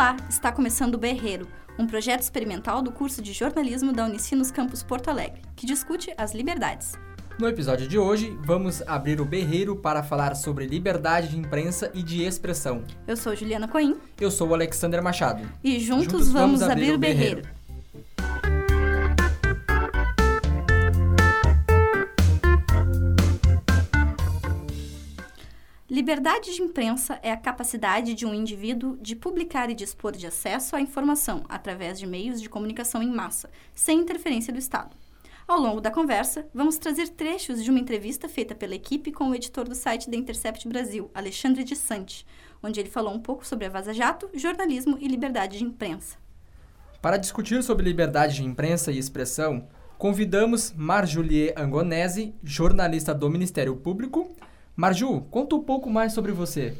Olá, está começando o Berreiro, um projeto experimental do curso de jornalismo da Unicinos Campus Porto Alegre, que discute as liberdades. No episódio de hoje, vamos abrir o berreiro para falar sobre liberdade de imprensa e de expressão. Eu sou Juliana Coim. Eu sou o Alexander Machado. E juntos, juntos vamos, vamos, abrir, o berreiro. berreiro. Liberdade de imprensa é a capacidade de um indivíduo de publicar e dispor de acesso à informação através de meios de comunicação em massa, sem interferência do Estado. Ao longo da conversa, vamos trazer trechos de uma entrevista feita pela equipe com o editor do site da Intercept Brasil, Alexandre de Sante, onde ele falou um pouco sobre a Vaza Jato, jornalismo e liberdade de imprensa. Para discutir sobre liberdade de imprensa e expressão, convidamos Marjulie Angonese, jornalista do Ministério Público, Marju, conta um pouco mais sobre você.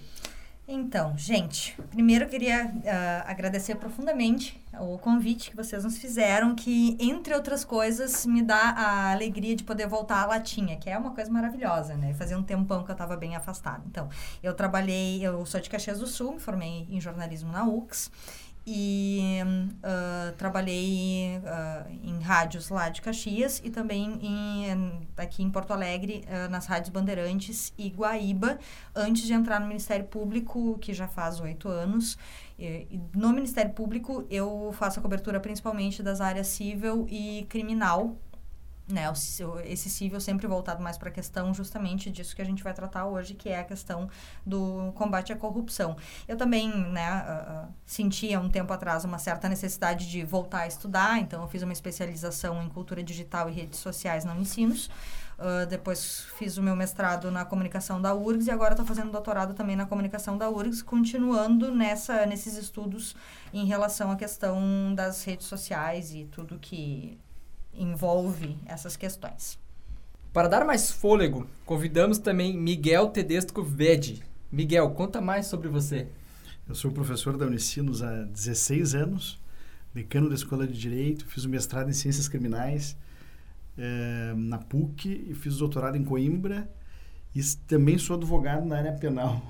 Então, gente, primeiro eu queria uh, agradecer profundamente o convite que vocês nos fizeram, que, entre outras coisas, me dá a alegria de poder voltar à latinha, que é uma coisa maravilhosa, né? Fazia um tempão que eu estava bem afastada. Então, eu trabalhei, eu sou de Caxias do Sul, me formei em jornalismo na UX, e uh, trabalhei uh, em rádios lá de Caxias e também em, aqui em Porto Alegre, uh, nas rádios Bandeirantes e Guaíba, antes de entrar no Ministério Público, que já faz oito anos. E, no Ministério Público, eu faço a cobertura principalmente das áreas civil e criminal, né, esse civil sempre voltado mais para a questão justamente disso que a gente vai tratar hoje, que é a questão do combate à corrupção. Eu também, né, uh, uh, sentia um tempo atrás uma certa necessidade de voltar a estudar, então eu fiz uma especialização em cultura digital e redes sociais na Unicinos. Uh, depois fiz o meu mestrado na comunicação da URGS e agora estou fazendo doutorado também na comunicação da URGS, continuando nessa, nesses estudos em relação à questão das redes sociais e tudo que envolve essas questões. Para dar mais fôlego, convidamos também Miguel Tedesco Vede. Miguel, conta mais sobre você. Eu sou professor da Unicinos há 16 anos, decano da Escola de Direito, fiz o mestrado em Ciências Criminais eh, na PUC e fiz o doutorado em Coimbra e também sou advogado na área penal.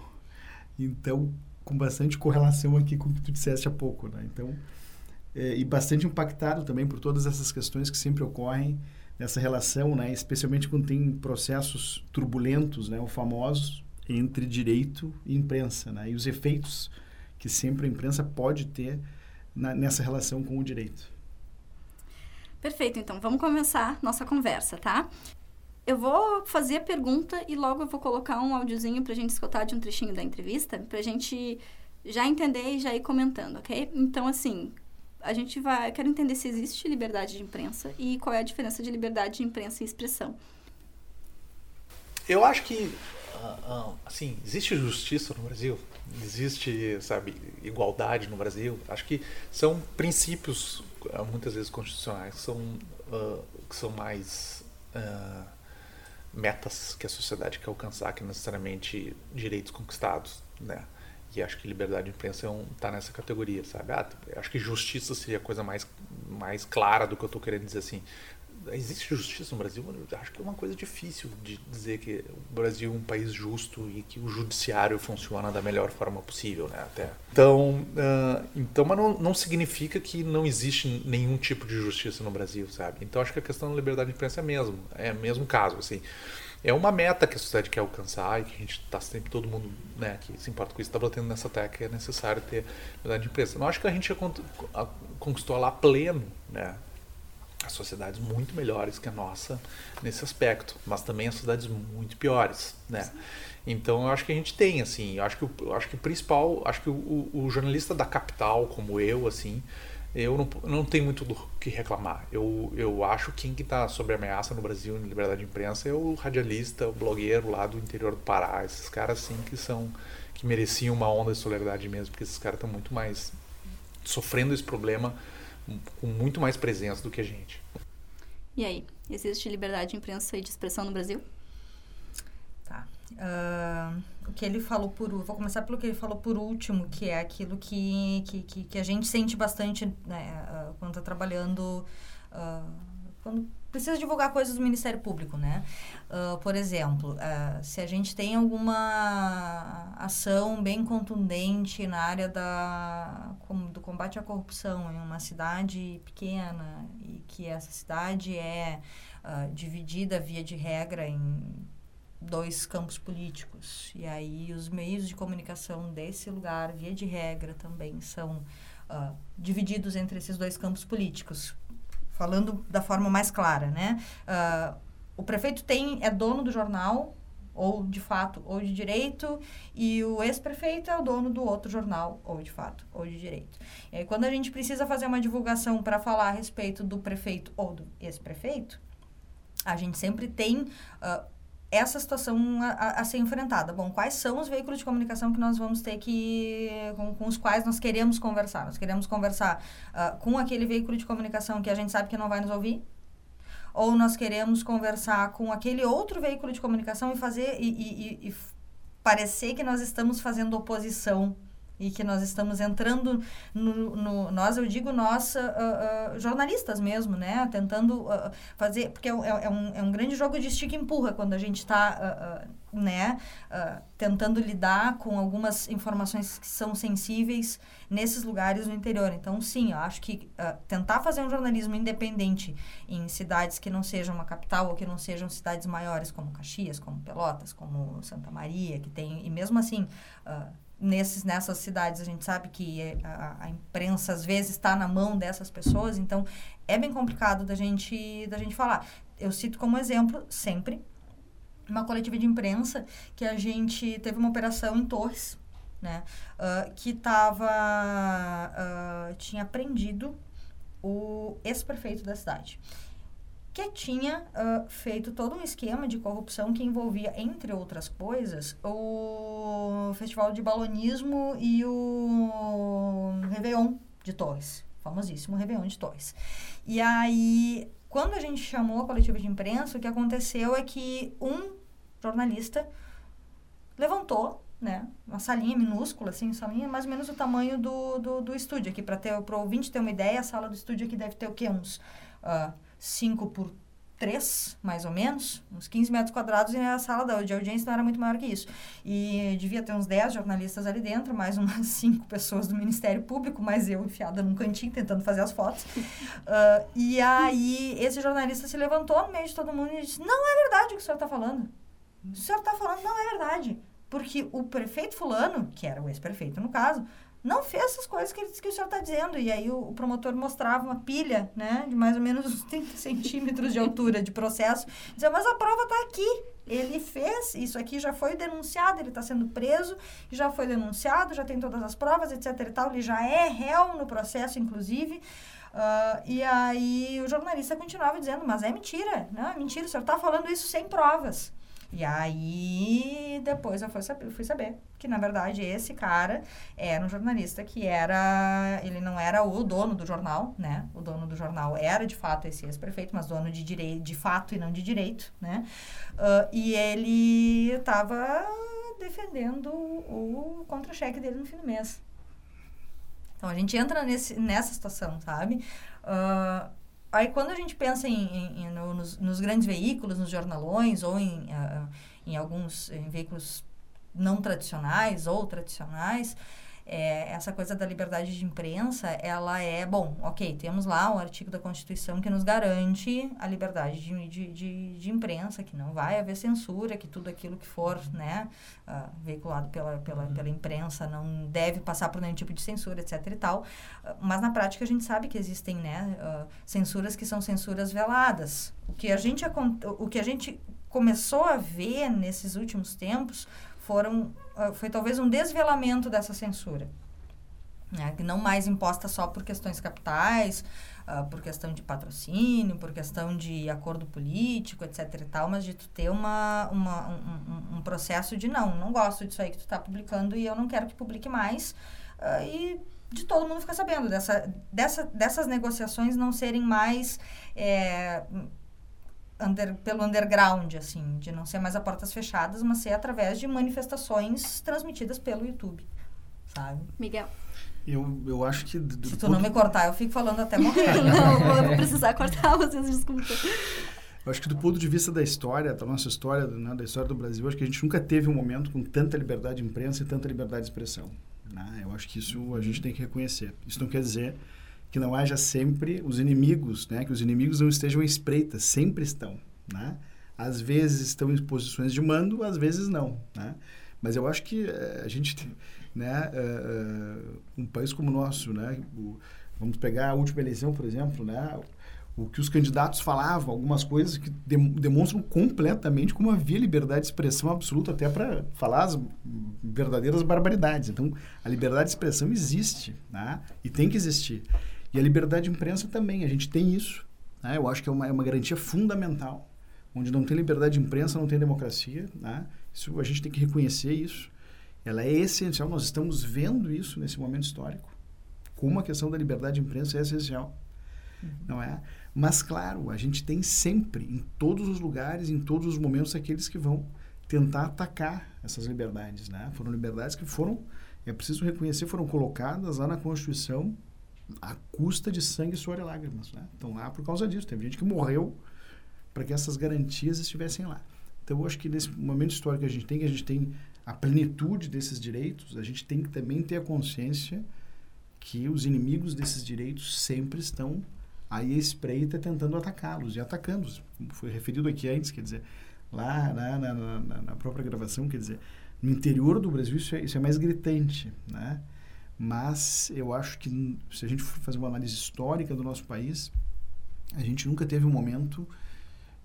Então, com bastante correlação aqui com o que tu disseste há pouco, né? Então, é, e bastante impactado também por todas essas questões que sempre ocorrem nessa relação, né, especialmente quando tem processos turbulentos, né, ou famosos, entre direito e imprensa, né, e os efeitos que sempre a imprensa pode ter na, nessa relação com o direito. Perfeito, então vamos começar nossa conversa, tá? Eu vou fazer a pergunta e logo eu vou colocar um áudiozinho para a gente escutar de um trechinho da entrevista, para a gente já entender e já ir comentando, ok? Então, assim, a gente vai. quero entender se existe liberdade de imprensa e qual é a diferença de liberdade de imprensa e expressão. Eu acho que, uh, uh, assim, existe justiça no Brasil, existe, sabe, igualdade no Brasil. Acho que são princípios, uh, muitas vezes constitucionais, são, que são mais metas que a sociedade quer alcançar, que necessariamente direitos conquistados, né? E acho que liberdade de imprensa é um, tá nessa categoria, sabe? Ah, acho que justiça seria a coisa mais, mais clara do que eu estou querendo dizer assim. Existe justiça no Brasil? Acho que é uma coisa difícil de dizer que o Brasil é um país justo e que o judiciário funciona da melhor forma possível, né? Até. Então, uh, então mas não, não significa que não existe nenhum tipo de justiça no Brasil, sabe? Então acho que a questão da liberdade de imprensa é mesmo, é mesmo caso, assim é uma meta que a sociedade quer alcançar e que a gente está sempre, todo mundo né, que se importa com isso, está batendo nessa tecla que é necessário ter liberdade de imprensa. Não acho que a gente conquistou lá pleno, né? As sociedades muito melhores que a nossa nesse aspecto, mas também as sociedades muito piores, né? Então eu acho que a gente tem, assim, eu acho que, eu acho que o principal, acho que o, o jornalista da capital, como eu, assim, eu não, não tenho muito do que reclamar. Eu, eu acho que quem está sob ameaça no Brasil em liberdade de imprensa é o radialista, o blogueiro lá do interior do Pará. Esses caras, assim, que são que mereciam uma onda de solidariedade mesmo, porque esses caras estão muito mais sofrendo esse problema com muito mais presença do que a gente. E aí, existe liberdade de imprensa e de expressão no Brasil? Tá. Uh, que ele falou por vou começar pelo que ele falou por último que é aquilo que que, que, que a gente sente bastante né, uh, quando está trabalhando uh, quando precisa divulgar coisas do Ministério Público, né? Uh, por exemplo, uh, se a gente tem alguma ação bem contundente na área da, do combate à corrupção em uma cidade pequena e que essa cidade é dividida via de regra em dois campos políticos e aí os meios de comunicação desse lugar via de regra também são divididos entre esses dois campos políticos falando da forma mais clara, né? Uh, o prefeito tem é dono do jornal ou de fato ou de direito e o ex-prefeito é o dono do outro jornal ou de fato ou de direito. E aí, quando a gente precisa fazer uma divulgação para falar a respeito do prefeito ou do ex-prefeito, a gente sempre tem uh, essa situação a, a, ser enfrentada. Bom, quais são os veículos de comunicação que nós vamos ter que. com, com os quais nós queremos conversar? Nós queremos conversar uh, com aquele veículo de comunicação que a gente sabe que não vai nos ouvir? Ou nós queremos conversar com aquele outro veículo de comunicação e fazer. e, e, e parecer que nós estamos fazendo oposição e que nós estamos entrando no, no nós eu digo nós uh, uh, jornalistas mesmo né? Tentando uh, fazer porque é, é, é, um, é um grande jogo de estica e empurra quando a gente está né? Tentando lidar com algumas informações que são sensíveis nesses lugares no interior. Então sim eu acho que tentar fazer um jornalismo independente em cidades que não sejam uma capital ou que não sejam cidades maiores como Caxias como Pelotas como Santa Maria que tem e mesmo assim nesses, nessas cidades a gente sabe que é, a, a, imprensa às vezes está na mão dessas pessoas, então é bem complicado da gente, da gente falar. Eu cito como exemplo, sempre, uma coletiva de imprensa que a gente teve uma operação em Torres, né, uh, que tava, uh, tinha prendido o ex-prefeito da cidade que tinha uh, feito todo um esquema de corrupção que envolvia, entre outras coisas, o Festival de Balonismo e o Réveillon de Torres. Famosíssimo Réveillon de Torres. E aí, quando a gente chamou a coletiva de imprensa, o que aconteceu é que um jornalista levantou né? Uma salinha minúscula, assim, salinha mais ou menos o tamanho do, do, do estúdio aqui. Para o ouvinte ter uma ideia, a sala do estúdio aqui deve ter o quê? Uns... Uh, 5 por 3, mais ou menos, uns 15 metros quadrados, e a sala de audiência não era muito maior que isso. E devia ter uns 10 jornalistas ali dentro, mais umas 5 pessoas do Ministério Público, mais eu enfiada num cantinho tentando fazer as fotos. Uh, e aí, esse jornalista se levantou no meio de todo mundo e disse: Não é verdade o que o senhor está falando. O senhor está falando, não é verdade. Porque o prefeito Fulano, que era o ex-prefeito no caso, não fez essas coisas que, que o senhor está dizendo. E aí o, o, promotor mostrava uma pilha, né, de mais ou menos uns 30 centímetros de altura de processo. Dizia, mas a prova está aqui. Ele fez, isso aqui já foi denunciado, ele está sendo preso, já foi denunciado, já tem todas as provas, etc e tal. Ele já é réu no processo, inclusive. Uh, e aí o jornalista continuava dizendo, mas é mentira, não, é mentira, o senhor está falando isso sem provas. E aí, depois eu fui saber, fui saber que, na verdade, esse cara era um jornalista que era... Ele não era o dono do jornal, né? O dono do jornal era, de fato, esse ex-prefeito, mas dono de direito, de fato e não de direito, né? Uh, e ele estava defendendo o contra-cheque dele no fim do mês. Então, a gente entra nesse, nessa situação, sabe? Uh, Aí quando a gente pensa em, em, em no, nos, nos, grandes veículos, nos jornalões ou em, uh, em alguns em veículos não tradicionais ou tradicionais, é, essa coisa da liberdade de imprensa, ela é, bom, ok, temos lá o artigo da Constituição que nos garante a liberdade de, de, de, de imprensa, que não vai haver censura, que tudo aquilo que for né, uh, veiculado pela, pela, pela imprensa não deve passar por nenhum tipo de censura, etc e tal. Uh, mas na prática a gente sabe que existem né, uh, censuras que são censuras veladas. O que a gente, o que a gente começou a ver nesses últimos tempos foram ah, foi talvez um desvelamento dessa censura. Né? Que não mais imposta só por questões capitais, uh, por questão de patrocínio, por questão de acordo político, etc e tal, mas de tu ter uma, uma um, um, processo de não, não gosto disso aí que tu está publicando e eu não quero que publique mais. Uh, e de todo mundo ficar sabendo dessa, dessa, dessas negociações não serem mais é, under, pelo underground, assim, de não ser mais a portas fechadas, mas ser através de manifestações transmitidas pelo YouTube, sabe? Miguel. Eu, eu acho que... do- Se tu não me cortar, eu fico falando até morrer. não, eu vou precisar cortar vocês, desculpa. Eu acho que do ponto de vista da história, da nossa história, né, da história do Brasil, acho que a gente nunca teve um momento com tanta liberdade de imprensa e tanta liberdade de expressão. né? Eu acho que isso a gente tem que reconhecer. Isso não quer dizer que não haja sempre os inimigos, né? que os inimigos não estejam à espreita, sempre estão. Né? Às vezes estão em posições de mando, às vezes não. Né? Mas eu acho que eh, a gente, né, eh, eh, um país como o nosso, né, vamos pegar a última eleição, por exemplo, né, o que os candidatos falavam, algumas coisas que dem- demonstram completamente como havia liberdade de expressão absoluta até para falar as verdadeiras barbaridades. Então, a liberdade de expressão existe, né? E tem que existir. E a liberdade de imprensa também, a gente tem isso. Né? Eu acho que é uma, é uma garantia fundamental. Onde não tem liberdade de imprensa, não tem democracia. Né? Isso, a gente tem que reconhecer isso. Ela é essencial. Nós estamos vendo isso nesse momento histórico. Como a questão da liberdade de imprensa é essencial. Não é? Mas, claro, a gente tem sempre, em todos os lugares, em todos os momentos, aqueles que vão tentar atacar essas liberdades. Né? Foram liberdades que foram, é preciso reconhecer, foram colocadas lá na Constituição à custa de sangue, suor e lágrimas. Né? Estão lá por causa disso. Teve gente que morreu para que essas garantias estivessem lá. Então, eu acho que nesse momento histórico que a gente tem, que a gente tem a plenitude desses direitos, a gente tem que também ter a consciência que os inimigos desses direitos sempre estão aí à espreita tentando atacá-los e atacando-os. Foi referido aqui antes, quer dizer, lá na, na, na, na própria gravação, quer dizer, no interior do Brasil isso é, isso é mais gritante, né? Mas eu acho que se a gente for fazer uma análise histórica do nosso país, a gente nunca teve um momento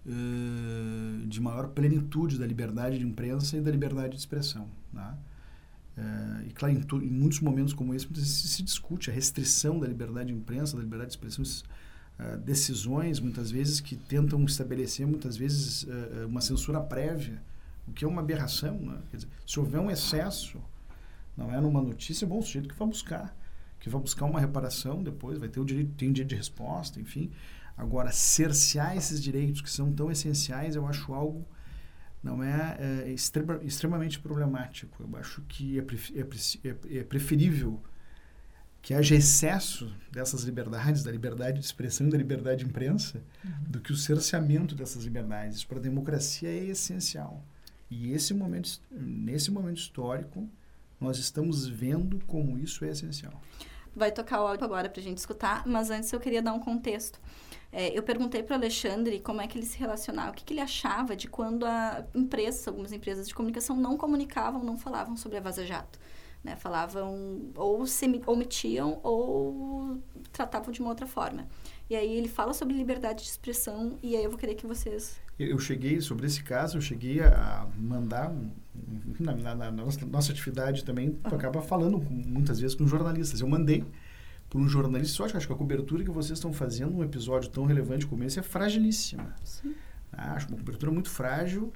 uh, de maior plenitude da liberdade de imprensa e da liberdade de expressão, né? Uh, e claro, em, em, muitos momentos como esse, muitas vezes se discute a restrição da liberdade de imprensa, da liberdade de expressão, uh, decisões, muitas vezes, que tentam estabelecer, muitas vezes, uma censura prévia, o que é uma aberração. Né? Dizer, se houver um excesso, não é numa notícia, bom, o sujeito que vai buscar, que vai buscar uma reparação depois, vai ter o direito, tem direito de resposta, enfim. Agora, cercear esses direitos que são tão essenciais, eu acho algo não é, é extrema, extremamente problemático. Eu acho que é, é, é, preferível que haja excesso dessas liberdades, da liberdade de expressão e da liberdade de imprensa, uhum. do que o cerceamento dessas liberdades. Para a democracia é essencial. E esse momento, nesse momento histórico, nós estamos vendo como isso é essencial. Vai tocar o áudio agora para a gente escutar, mas antes eu queria dar um contexto. É, eu perguntei para o Alexandre como é que ele se relacionava, o que, que ele achava de quando a empresa, algumas empresas de comunicação não comunicavam, não falavam sobre a Vaza Jato. Né? Falavam, ou se omitiam, ou tratavam de uma outra forma. E aí ele fala sobre liberdade de expressão, e aí eu vou querer que vocês... Eu cheguei, sobre esse caso, eu cheguei a mandar, na, na, na nossa, nossa, atividade também, tu acaba falando com, muitas vezes com jornalistas. Eu mandei por um jornalista, eu acho que a cobertura que vocês estão fazendo num episódio tão relevante como esse é fragilíssima. Sim. Acho uma cobertura muito frágil,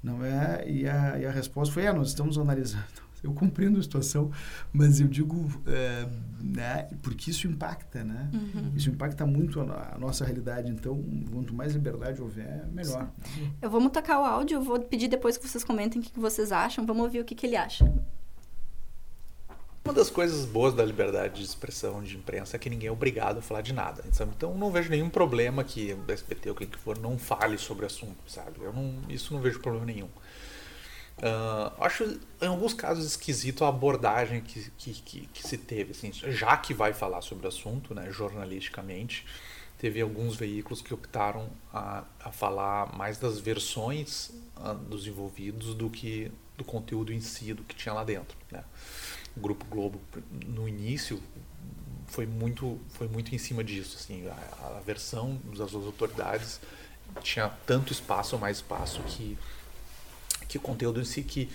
não é? E a, e a resposta foi, é, nós estamos analisando. Eu compreendo a situação, mas eu digo, é, né, porque isso impacta, né? Uhum. Isso impacta muito a, a, nossa realidade. Então, quanto mais liberdade houver, melhor. Sim. Eu vou tocar o áudio, eu vou pedir depois que vocês comentem o que vocês acham. Vamos ouvir o que, que ele acha. Uma das coisas boas da liberdade de expressão de imprensa é que ninguém é obrigado a falar de nada. Sabe? Então não vejo nenhum problema que o SBT ou quem que for não fale sobre o assunto, sabe? Eu não, isso não vejo problema nenhum. Uh, acho em alguns casos esquisito a abordagem que, que, que, que, se teve. Assim, já que vai falar sobre o assunto, né, jornalisticamente, teve alguns veículos que optaram a, a falar mais das versões uh, dos envolvidos do que do conteúdo em si, do que tinha lá dentro. Né? O Grupo Globo, no início, foi muito, foi muito em cima disso. Assim, a, a versão das autoridades tinha tanto espaço ou mais espaço que que o conteúdo em si, que,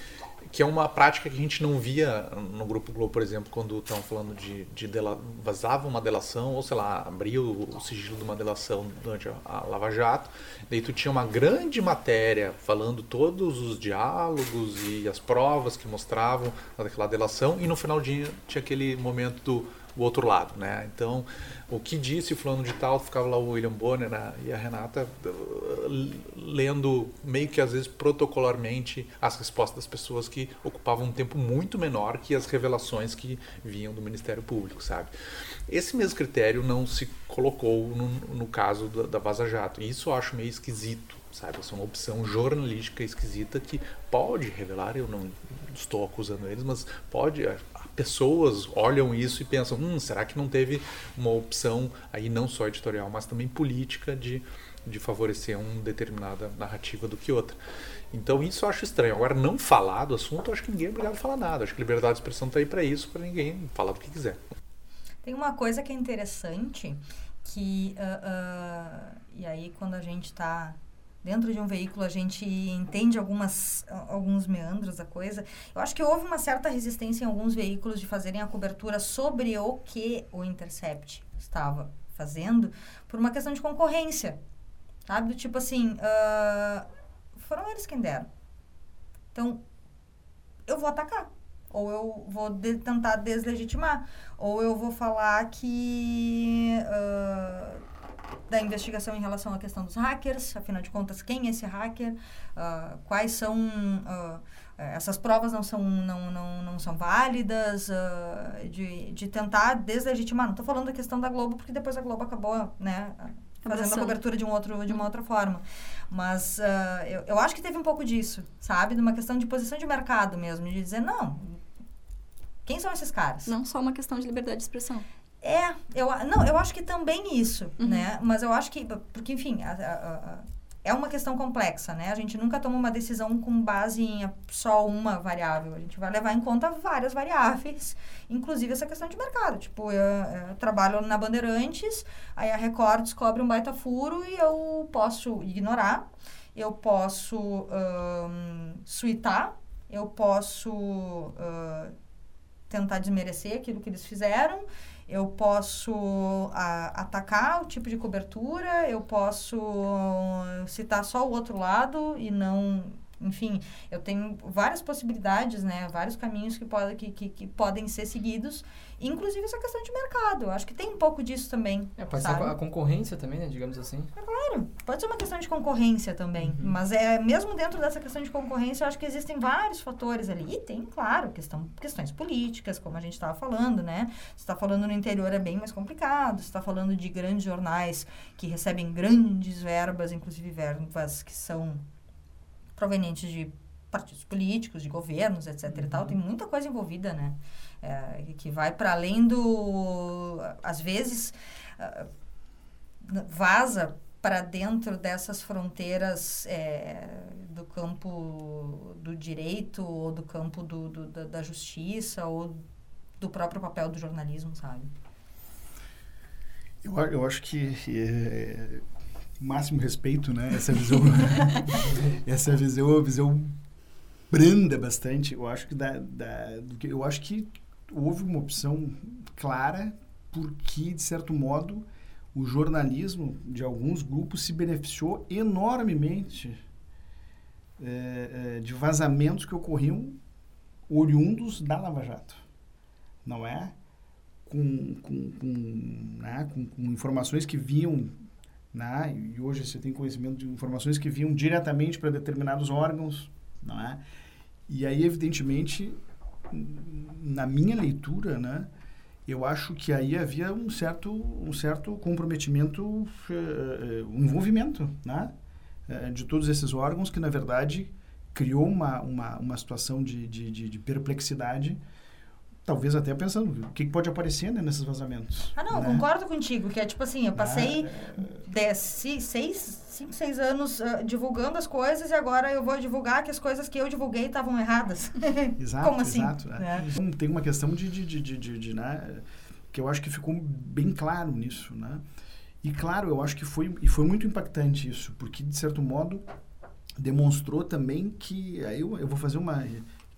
que é uma prática que a gente não via no Grupo Globo, por exemplo, quando estão falando de, de dela, vazava uma delação, ou sei lá, abriu o sigilo de uma delação durante a, a Lava Jato, daí tu tinha uma grande matéria falando todos os diálogos e as provas que mostravam daquela delação, e no final dia tinha aquele momento do o outro lado, né? Então, o que disse fulano de tal, ficava lá o William Bonner né? e a Renata uh, lendo meio que às vezes protocolarmente as respostas das pessoas que ocupavam um tempo muito menor que as revelações que vinham do Ministério Público, sabe? Esse mesmo critério não se colocou no, no caso da, da Vaza Jato. E isso eu acho meio esquisito, sabe? Essa é uma opção jornalística esquisita que pode revelar, eu não estou acusando eles, mas pode pessoas olham isso e pensam, hum, será que não teve uma opção aí não só editorial, mas também política de, de favorecer uma determinada narrativa do que outra. Então isso eu acho estranho. Agora, não falar do assunto, eu acho que ninguém é obrigado a falar nada. Acho que liberdade de expressão está aí para isso, para ninguém falar do que quiser. Tem uma coisa que é interessante, que, uh, uh, e aí quando a gente está dentro de um veículo a gente entende algumas, alguns meandros da coisa. Eu acho que houve uma certa resistência em alguns veículos de fazerem a cobertura sobre o que o Intercept estava fazendo por uma questão de concorrência. Sabe? Do tipo assim, uh, foram eles quem deram. Então, eu vou atacar. Ou eu vou de tentar deslegitimar. Ou eu vou falar que... Uh, da investigação em relação à questão dos hackers, afinal de contas, quem é esse hacker, uh, quais são... Uh, essas provas não são, não, não, não são válidas, uh, de, de tentar deslegitimar. Não estou falando da questão da Globo, porque depois a Globo acabou, né, fazendo a cobertura de, um outro, de uma outra forma. Mas uh, eu, eu acho que teve um pouco disso, sabe? De uma questão de posição de mercado mesmo, de dizer, não, quem são esses caras? Não só uma questão de liberdade de expressão. É, eu, não, eu acho que também isso, uhum. né? Mas eu acho que, porque, enfim, a, a, a, é uma questão complexa, né? A gente nunca toma uma decisão com base em só uma variável. A gente vai levar em conta várias variáveis, inclusive essa questão de mercado. Tipo, eu, eu trabalho na Bandeirantes, aí a Record descobre um baita furo e eu posso ignorar, eu posso um, suitar, eu posso uh, tentar desmerecer aquilo que eles fizeram, eu posso a, atacar o tipo de cobertura, eu posso citar só o outro lado e não enfim, eu tenho várias possibilidades, né? Vários caminhos que, pode, que, que, que, podem ser seguidos, inclusive essa questão de mercado. Eu acho que tem um pouco disso também. É, pode sabe? ser a concorrência também, né? Digamos assim. É claro, pode ser uma questão de concorrência também. Uhum. Mas é mesmo dentro dessa questão de concorrência, eu acho que existem vários fatores ali. E tem, claro, questão, questões políticas, como a gente estava falando, né? Você está falando no interior é bem mais complicado, você está falando de grandes jornais que recebem grandes verbas, inclusive verbas que são provenientes de partidos políticos, de governos, etc. Uhum. e tal. Tem muita coisa envolvida, né? É, que vai para além do. Às vezes, uh, vaza para dentro dessas fronteiras é, do campo do direito ou do campo do, do da, da, justiça ou do próprio papel do jornalismo, sabe? Eu, eu acho que é, máximo respeito, né? Essa visão, essa visão, visão branda bastante. Eu acho que da, da, eu acho que houve uma opção clara porque de certo modo o jornalismo de alguns grupos se beneficiou enormemente é, é, de vazamentos que ocorriam oriundos da Lava Jato, não é? Com, com, com, né? com, com informações que vinham né? e hoje você tem conhecimento de informações que vinham diretamente para determinados órgãos, não é? E aí, evidentemente, na minha leitura, né, eu acho que aí havia um certo, um certo comprometimento, uh, um envolvimento, né, uh, de todos esses órgãos que, na verdade, criou uma, uma, uma situação de, de, de, de perplexidade talvez até pensando o que pode aparecer né, nesses vazamentos. Ah, não, né? concordo contigo, que é tipo assim, eu passei ah, seis, cinco, seis anos uh, divulgando as coisas e agora eu vou divulgar que as coisas que eu divulguei estavam erradas. Exato, Como assim? Exato, é. Então, tem uma questão de, de, de, de, de, de né, que eu acho que ficou bem claro nisso, né? E claro, eu acho que foi, e foi muito impactante isso, porque de certo modo demonstrou também que aí eu, eu vou fazer uma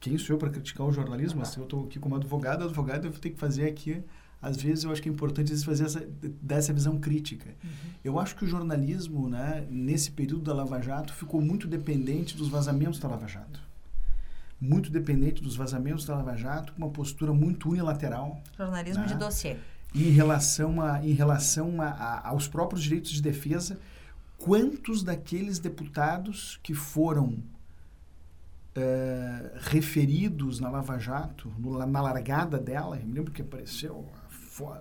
quem sou eu para criticar o jornalismo? Se eu estou aqui como advogado, advogado, eu vou ter que fazer aqui. Às vezes eu acho que é importante fazer essa, dessa visão crítica. Uhum. Eu acho que o jornalismo, né, nesse período da Lava Jato, ficou muito dependente dos vazamentos da Lava Jato. Muito dependente dos vazamentos da Lava Jato, com uma postura muito unilateral. Jornalismo né? de dossiê. em relação, a, em relação a, a, aos próprios direitos de defesa, quantos daqueles deputados que foram uh, referidos na Lava Jato, no, na largada dela, eu me lembro que apareceu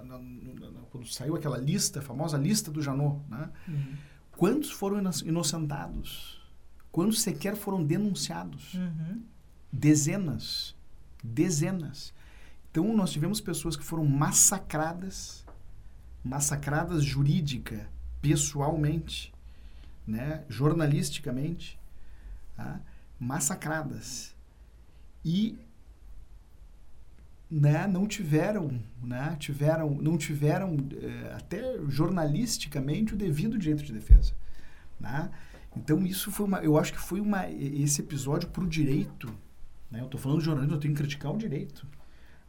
na, na, quando saiu aquela lista, a famosa lista do Janot, né? Uhum. quantos foram inocentados? Quantos sequer foram denunciados? Uhum. Dezenas. Dezenas. Então, nós tivemos pessoas que foram massacradas, massacradas jurídica, pessoalmente, né, jornalisticamente, tá? Massacradas. E né, não tiveram, né, tiveram, não tiveram eh, até jornalisticamente o devido direito de defesa, né? Então isso foi uma, eu acho que foi uma esse episódio para o direito, né? Eu estou falando de jornalismo, eu tenho que criticar o direito.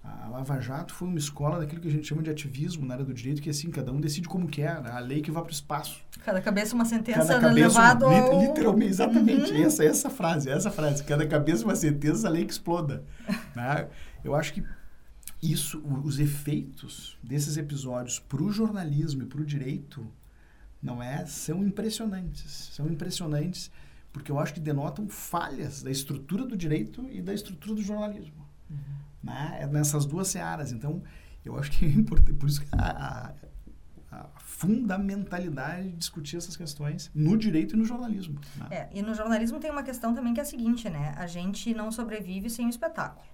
A Lava Jato foi uma escola daquilo que a gente chama de ativismo na área do direito, que assim, cada um decide como quer, né? a lei que vai para o espaço. Cada cabeça uma sentença cada cabeça, levado ao... Literalmente, exatamente, uhum. essa, essa frase, essa frase. Cada cabeça uma sentença, a lei que exploda. né? Eu acho que isso, os efeitos desses episódios para o jornalismo e para o direito, não é, são impressionantes. São impressionantes porque eu acho que denotam falhas da estrutura do direito e da estrutura do jornalismo. Uhum. Né? É nessas duas searas. Então, eu acho que é importante. Por isso que a, a, a fundamentalidade de discutir essas questões no direito e no jornalismo. Né? É, e no jornalismo tem uma questão também que é a seguinte, né? A gente não sobrevive sem o espetáculo.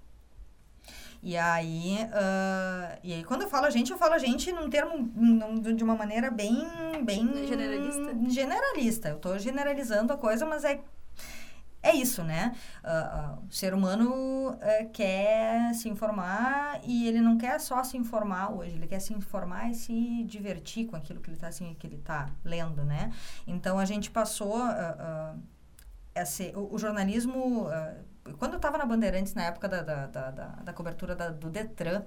E aí, uh, e aí, quando eu falo a gente, eu falo a gente num termo, num, de uma maneira bem, bem... Generalista. Generalista. Eu estou generalizando a coisa, mas é é isso, né? Uh, uh, o ser humano uh, quer se informar e ele não quer só se informar hoje, ele quer se informar e se divertir com aquilo que ele está assim, que ele tá lendo, né? Então a gente passou esse, o, o jornalismo quando eu estava na Bandeirantes na época da, da, da, da, da cobertura da, do Detran,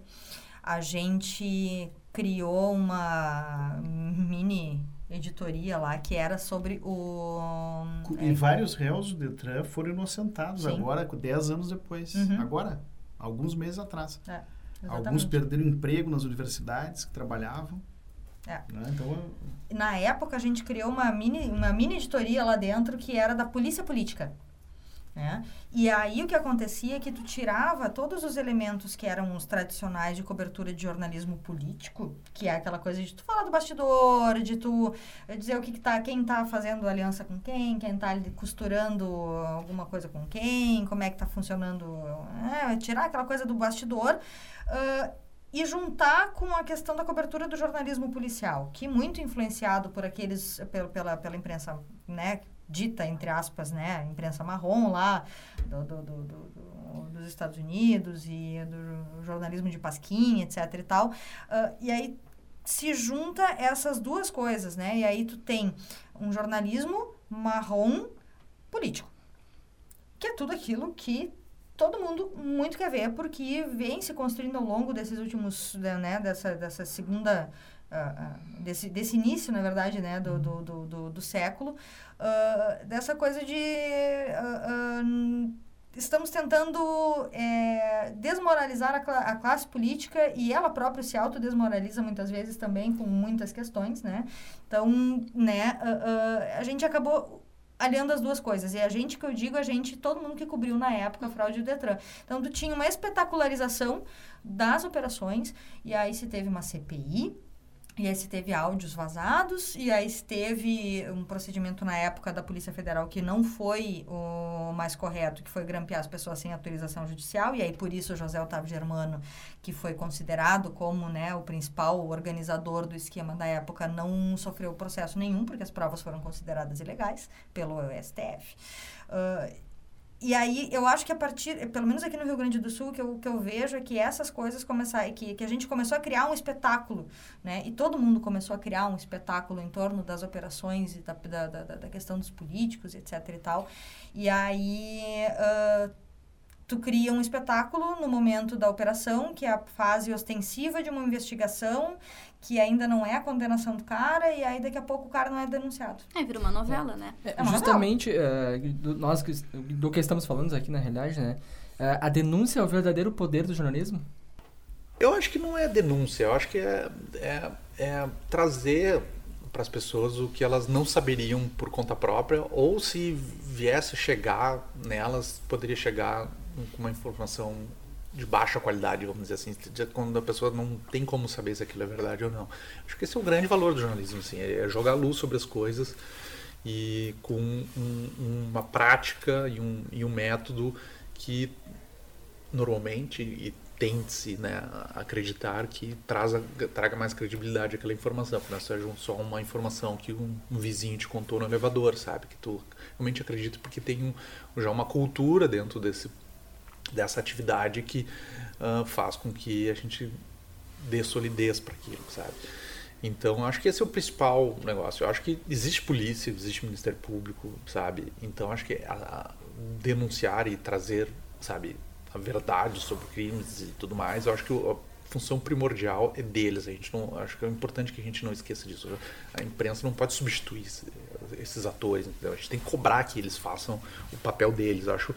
a gente criou uma mini editoria lá que era sobre o. E é, vários réus do Detran foram inocentados sim. agora, 10 anos depois. Uhum. Agora, alguns meses atrás. É, alguns perderam emprego nas universidades que trabalhavam. É. Né? Então, Na época, a gente criou uma mini, uma mini editoria lá dentro que era da polícia política. Né? E aí o que acontecia é que tu tirava todos os elementos que eram os tradicionais de cobertura de jornalismo político, que é aquela coisa de tu falar do bastidor, de tu dizer o que, que tá, quem tá fazendo aliança com quem, quem tá costurando alguma coisa com quem, como é que tá funcionando, é, tirar aquela coisa do bastidor. Uh, e juntar com a questão da cobertura do jornalismo policial, que muito influenciado por aqueles pela, pela, pela imprensa, né, dita, entre aspas, né, imprensa marrom lá do, do, do, dos Estados Unidos e do jornalismo de pasquinha, etc e tal. Uh, e aí se junta essas duas coisas, né? E aí tu tem um jornalismo marrom político, que é tudo aquilo que todo mundo muito quer ver, porque vem se construindo ao longo desses últimos, né, dessa, dessa segunda uh, desse, desse início, na verdade, né, do, do, do, do, do século, uh, dessa coisa de estamos tentando é, desmoralizar a, a, classe política e ela própria se autodesmoraliza muitas vezes também com muitas questões, né? Então, né, uh, uh, a gente acabou aliando as duas coisas. E a gente que eu digo, a gente, todo mundo que cobriu na época a fraude do Detran. Então, tu tinha uma espetacularização das operações e aí se teve uma CPI, e aí se teve áudios vazados, e aí se teve um procedimento na época da Polícia Federal que não foi o mais correto, que foi grampear as pessoas sem autorização judicial, e aí por isso o José Otávio Germano, que foi considerado como né, o principal organizador do esquema da época, não sofreu processo nenhum, porque as provas foram consideradas ilegais pelo STF. Uh, e aí, eu acho que a partir, pelo menos aqui no Rio Grande do Sul, que eu, que eu vejo é que essas coisas começaram, que, que a gente começou a criar um espetáculo, né? E todo mundo começou a criar um espetáculo em torno das operações e da, da, da, da questão dos políticos, etc e tal. E aí, uh, tu cria um espetáculo no momento da operação, que é a fase ostensiva de uma investigação, que ainda não é a condenação do cara, e aí daqui a pouco o cara não é denunciado. É, vira uma novela, é. né? É, justamente, uh, do, nós, do que estamos falando aqui, na realidade, né? Uh, a denúncia é o verdadeiro poder do jornalismo? Eu acho que não é denúncia, eu acho que é, é, é trazer para as pessoas o que elas não saberiam por conta própria, ou se viesse chegar nelas, poderia chegar uma informação de baixa qualidade, vamos dizer assim, quando a pessoa não tem como saber se aquilo é verdade ou não. Acho que esse é o grande valor do jornalismo, assim, é jogar luz sobre as coisas e com um, uma prática e um, e um método que normalmente e tente-se né, acreditar que traza, traga mais credibilidade àquela informação, que não seja só uma informação que um, um, vizinho te contou no elevador, sabe? Que tu realmente acredita porque tem um, já uma cultura dentro desse, dessa atividade que uh, faz com que a gente dê solidez para aquilo, sabe? Então, acho que esse é o principal negócio. Eu acho que existe polícia, existe Ministério Público, sabe? Então, acho que a, a denunciar e trazer, sabe, a verdade sobre crimes e tudo mais, eu acho que a função primordial é deles. A gente não, acho que é importante que a gente não esqueça disso. A imprensa não pode substituir esses atores. Entendeu? A gente tem que cobrar que eles façam o papel deles. Eu acho,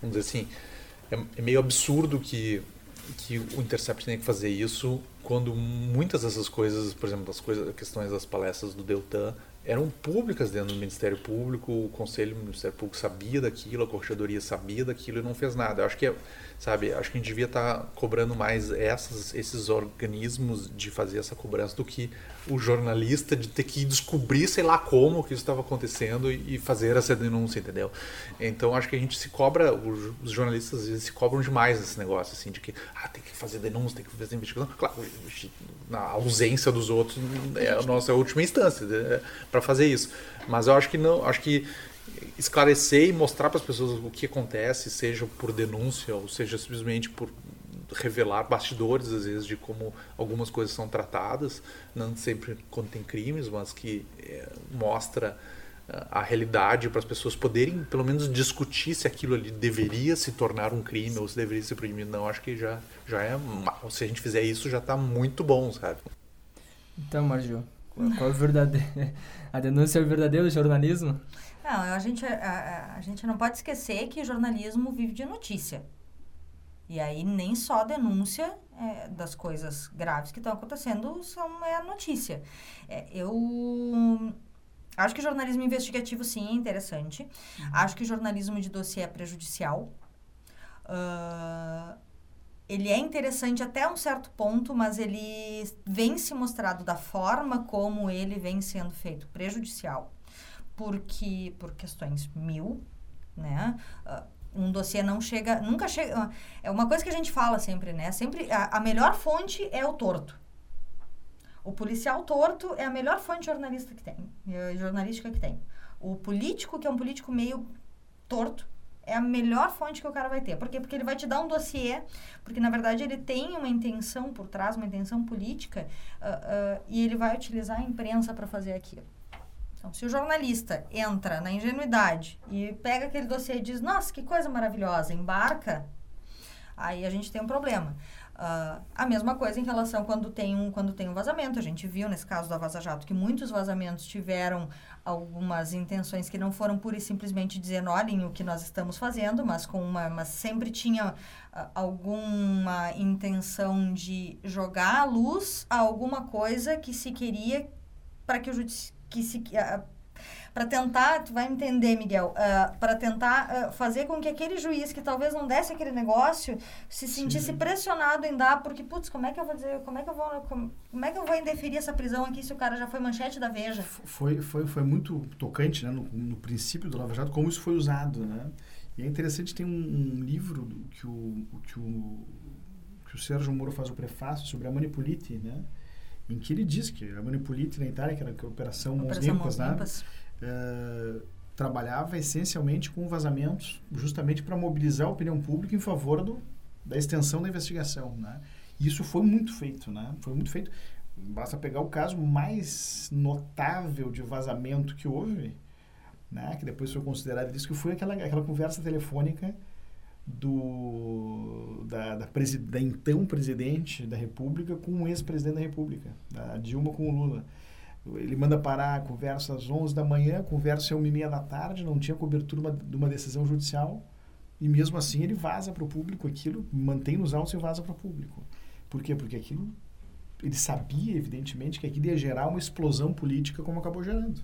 vamos dizer assim, é, é meio absurdo que que o Intercept tem que fazer isso quando muitas dessas coisas, por exemplo, as coisas, questões das palestras do Deltan, eram públicas dentro do Ministério Público, o Conselho do Ministério Público sabia daquilo, a Corregedoria sabia daquilo e não fez nada. Eu acho que, sabe, acho que a gente devia estar tá cobrando mais essas, esses organismos de fazer essa cobrança do que o jornalista de ter que descobrir, sei lá como, que isso estava acontecendo e, fazer essa denúncia, entendeu? Então acho que a gente se cobra, os jornalistas às vezes se cobram demais nesse negócio, assim, de que ah, tem que fazer denúncia, tem que fazer investigação. Claro, na ausência dos outros é a nossa última instância né, para fazer isso. Mas eu acho que não, acho que esclarecer e mostrar para as pessoas o que acontece, seja por denúncia ou seja simplesmente por revelar bastidores às vezes de como algumas coisas são tratadas, não sempre quando tem crimes, mas que é, mostra eh, a realidade para as pessoas poderem pelo menos discutir se aquilo ali deveria se tornar um crime ou se deveria ser proibido. Não, acho que já, já é. Se a gente fizer isso, já está muito bom, sabe? Então, Marjo, qual é o verdadeiro. A denúncia é o verdadeiro jornalismo? Não, a gente, a, a, gente não pode esquecer que jornalismo vive de notícia. E aí nem só a denúncia é, das coisas graves que estão acontecendo são, é a notícia. É, eu Acho que jornalismo investigativo, sim, é interessante. Uhum. Acho que jornalismo de dossiê é prejudicial. Uh, ele é interessante até um certo ponto, mas ele vem se mostrado da forma como ele vem sendo feito prejudicial. Porque, por questões mil, né? Uh, um dossiê não chega, nunca chega. É uma coisa que a gente fala sempre, né? Sempre a, a melhor fonte é o torto. O policial torto é a melhor fonte jornalista que tem, eh, jornalística que tem. O político, que é um político meio torto, é a melhor fonte que o cara vai ter. Por quê? Porque ele vai te dar um dossiê, porque na verdade ele tem uma intenção por trás, uma intenção política, uh, uh, e ele vai utilizar a imprensa para fazer aquilo. Então, se o jornalista entra na ingenuidade e pega aquele dossiê e diz, nossa, que coisa maravilhosa, embarca, aí a gente tem um problema. Uh, a mesma coisa em relação quando tem, um, quando tem um vazamento. A gente viu nesse caso da Vaza Jato que muitos vazamentos tiveram algumas intenções que não foram pura e simplesmente dizer, olhem o que nós estamos fazendo, mas com uma, mas sempre tinha uh, alguma intenção de jogar à luz a alguma coisa que se queria para que o judici que se uh, para tentar, tu vai entender, Miguel, uh, ah, para tentar uh, fazer com que aquele juiz que talvez não desse aquele negócio se sentisse Sim. pressionado em dar, porque, putz, como é que eu vou dizer, como é que eu vou, como, como, é que eu vou indeferir essa prisão aqui se o cara já foi manchete da Veja? Foi, foi, foi muito tocante, né, no, no princípio do Lava Jato, como isso foi usado, né? E é interessante, tem um, um livro que o, que o que o Sérgio Moro faz o prefácio sobre a Manipulite, né? Em que ele diz que a Manipulite na Itália, que era a Operação Mãos Limpas, né? Eh, trabalhava essencialmente com vazamentos, justamente para mobilizar a opinião pública em favor do, da extensão da investigação, né? Isso foi muito feito, né? Foi muito feito. Basta pegar o caso mais notável de vazamento que houve, né? Que depois foi considerado isso que foi aquela aquela conversa telefônica do da, da, da então presidente da República com o ex-presidente da República, da Dilma com o Lula. Ele manda parar conversa às 11 da manhã, conversa é uma e meia da tarde, não tinha cobertura de uma decisão judicial, e mesmo assim ele vaza para o público aquilo, mantém nos autos e vaza para o público. Por quê? Porque aquilo ele sabia, evidentemente, que aquilo ia gerar uma explosão política como acabou gerando.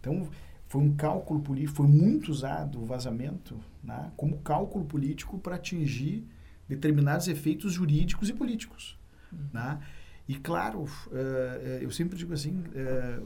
Então, foi um cálculo político, foi muito usado o vazamento né, como cálculo político para atingir determinados efeitos jurídicos e políticos. Uhum. Né? E, claro, uh, eu sempre digo assim, uh,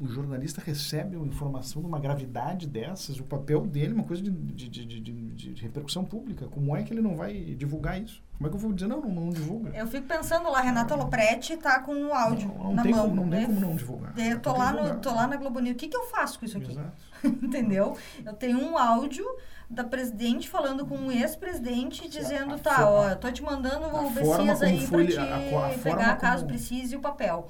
o jornalista recebe uma informação de uma gravidade dessas, o papel dele é uma coisa de, de, de, de, de repercussão pública. Como é que ele não vai divulgar isso? Como é que eu vou dizer, não, não, não divulga? Eu fico pensando lá, Renata Lopretti tá com o áudio não, não na mão. Como, não tem como não divulgar. Eu tô, lá, no, tô lá na Globo News. O que, que eu faço com isso aqui? Entendeu? Eu tenho um áudio da presidente falando com um ex-presidente dizendo, a tá, forma, ó, eu tô te mandando o Bessias aí pra te a, a pegar caso precise o papel.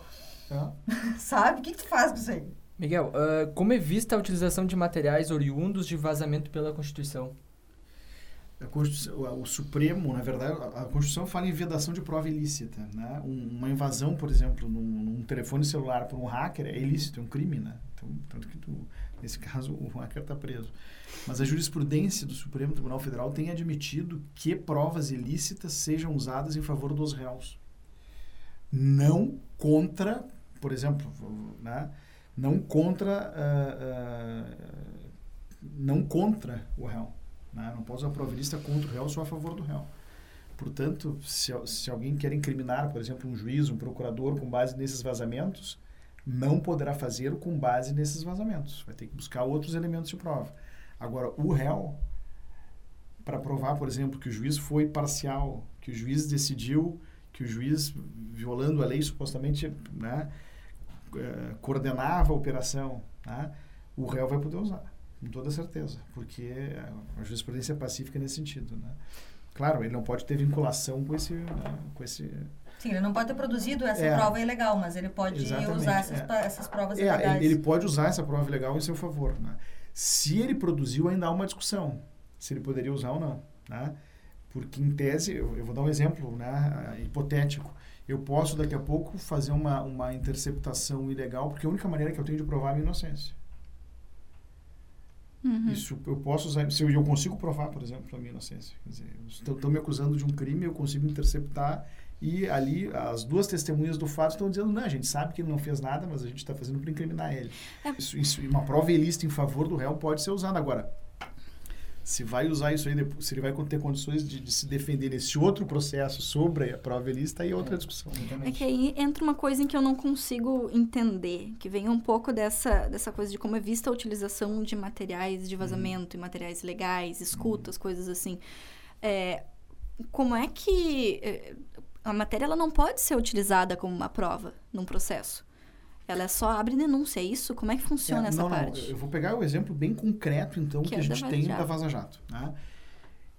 Sabe? O que, que tu faz com isso aí? Miguel, uh, como é vista a utilização de materiais oriundos de vazamento pela Constituição? A o Supremo, na verdade, a Constituição fala em vedação de prova ilícita. Né? uma invasão, por exemplo, num, num, telefone celular por um hacker é ilícito, é um crime. Né? Então, tanto que tu, nesse caso o hacker está preso. Mas a jurisprudência do Supremo Tribunal Federal tem admitido que provas ilícitas sejam usadas em favor dos réus. Não contra, por exemplo, né? não contra, uh, uh, não contra o réu. Né? Não pode usar prova ilícita contra o réu, só a favor do réu. Portanto, se, se alguém quer incriminar, por exemplo, um juiz, um procurador, com base nesses vazamentos, não poderá fazer com base nesses vazamentos. Vai ter que buscar outros elementos de prova. Agora, o réu, para provar, por exemplo, que o juiz foi parcial, que o juiz decidiu, que o juiz, violando a lei, supostamente né, eh, coordenava a operação, né, o réu vai poder usar com toda certeza, porque a jurisprudência é pacífica nesse sentido, né? Claro, ele não pode ter vinculação com esse, né, com esse Sim, ele não pode ter produzido essa é, prova ilegal, mas ele pode usar essas, é, essas provas é, ilegais. Ele pode usar essa prova ilegal em seu favor. Né? Se ele produziu, ainda há uma discussão se ele poderia usar ou não. Né? Porque, em tese, eu, eu vou dar um exemplo né, hipotético. Eu posso, daqui a pouco, fazer uma, uma interceptação ilegal, porque a única maneira que eu tenho de provar é a minha inocência. Uhum. Isso eu posso usar, se eu, eu consigo provar, por exemplo, a minha inocência. estão me acusando de um crime, eu consigo interceptar e ali as duas testemunhas do fato estão dizendo, não, a gente sabe que ele não fez nada, mas a gente está fazendo para incriminar ele. É. Isso, isso, uma prova ilícita em favor do réu pode ser usada. Agora, se vai usar isso aí, se ele vai ter condições de, de, se defender nesse outro processo sobre a prova ilícita, aí é outra discussão. É que aí entra uma coisa em que eu não consigo entender, que vem um pouco dessa, dessa coisa de como é vista a utilização de materiais de vazamento, uhum. e materiais legais, escutas, uhum. coisas assim. É, como é que é, a matéria ela não pode ser utilizada como uma prova num processo? Ela só abre denúncia, é isso? Como é que funciona é, essa não, parte? Não, eu vou pegar o exemplo bem concreto, então, que, que é a gente tem da Vaza Jato. Né?